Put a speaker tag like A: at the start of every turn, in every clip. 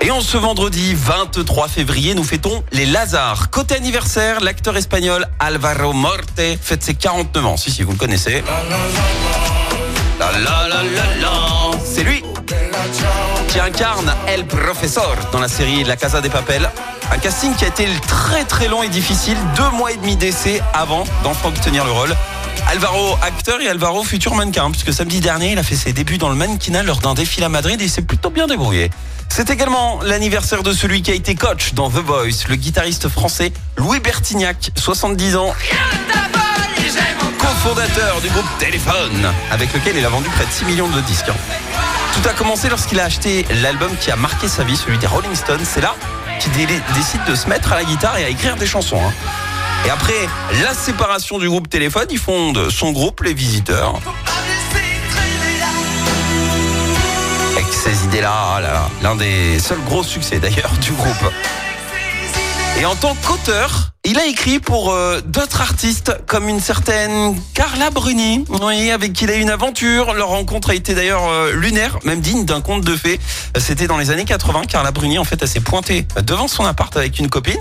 A: Et en ce vendredi 23 février, nous fêtons les Lazars. Côté anniversaire, l'acteur espagnol Alvaro Morte fête ses 49 ans. Si, si, vous le connaissez. C'est lui qui incarne El Professor dans la série La Casa des Papel. Un casting qui a été très très long et difficile, deux mois et demi d'essai avant d'enfin obtenir le rôle. Alvaro acteur et Alvaro futur mannequin, puisque samedi dernier, il a fait ses débuts dans le mannequinat lors d'un défilé à Madrid et s'est plutôt bien débrouillé. C'est également l'anniversaire de celui qui a été coach dans The Voice, le guitariste français Louis Bertignac, 70 ans. Co-fondateur du groupe Téléphone, avec lequel il a vendu près de 6 millions de disques. Tout a commencé lorsqu'il a acheté l'album qui a marqué sa vie, celui des Rolling Stones. C'est là qu'il dé- décide de se mettre à la guitare et à écrire des chansons. hein. Et après la séparation du groupe Téléphone, il fonde son groupe Les Visiteurs. Avec ces idées-là, là là, l'un des seuls gros succès d'ailleurs du groupe. Et en tant qu'auteur, il a écrit pour euh, d'autres artistes comme une certaine Carla Bruni, oui, avec qui il a eu une aventure. Leur rencontre a été d'ailleurs euh, lunaire, même digne d'un conte de fées. Euh, C'était dans les années 80. Carla Bruni, en fait, elle s'est pointée devant son appart avec une copine.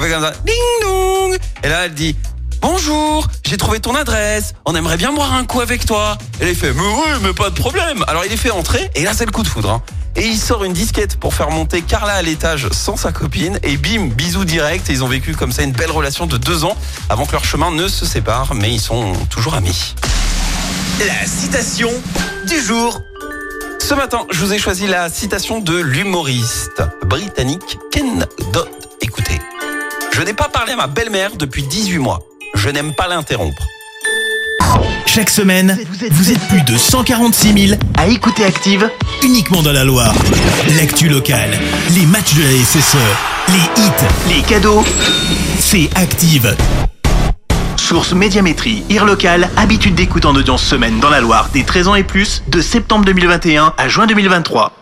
A: Ding dong. Et là, elle dit Bonjour, j'ai trouvé ton adresse. On aimerait bien boire un coup avec toi. Elle est fait Mais oui, mais pas de problème. Alors il est fait entrer et là c'est le coup de foudre. hein. Et il sort une disquette pour faire monter Carla à l'étage sans sa copine. Et bim, bisous direct. Ils ont vécu comme ça une belle relation de deux ans avant que leur chemin ne se sépare. Mais ils sont toujours amis. La citation du jour. Ce matin, je vous ai choisi la citation de l'humoriste britannique Ken Dodd. Écoutez. Je n'ai pas parlé à ma belle-mère depuis 18 mois. Je n'aime pas l'interrompre.
B: Chaque semaine, vous êtes plus de 146 000 à écouter Active uniquement dans la Loire. L'actu locale, les matchs de la SSE, les hits, les cadeaux, c'est Active. Source Médiamétrie, IR local, habitude d'écoute en audience semaine dans la Loire des 13 ans et plus, de septembre 2021 à juin 2023.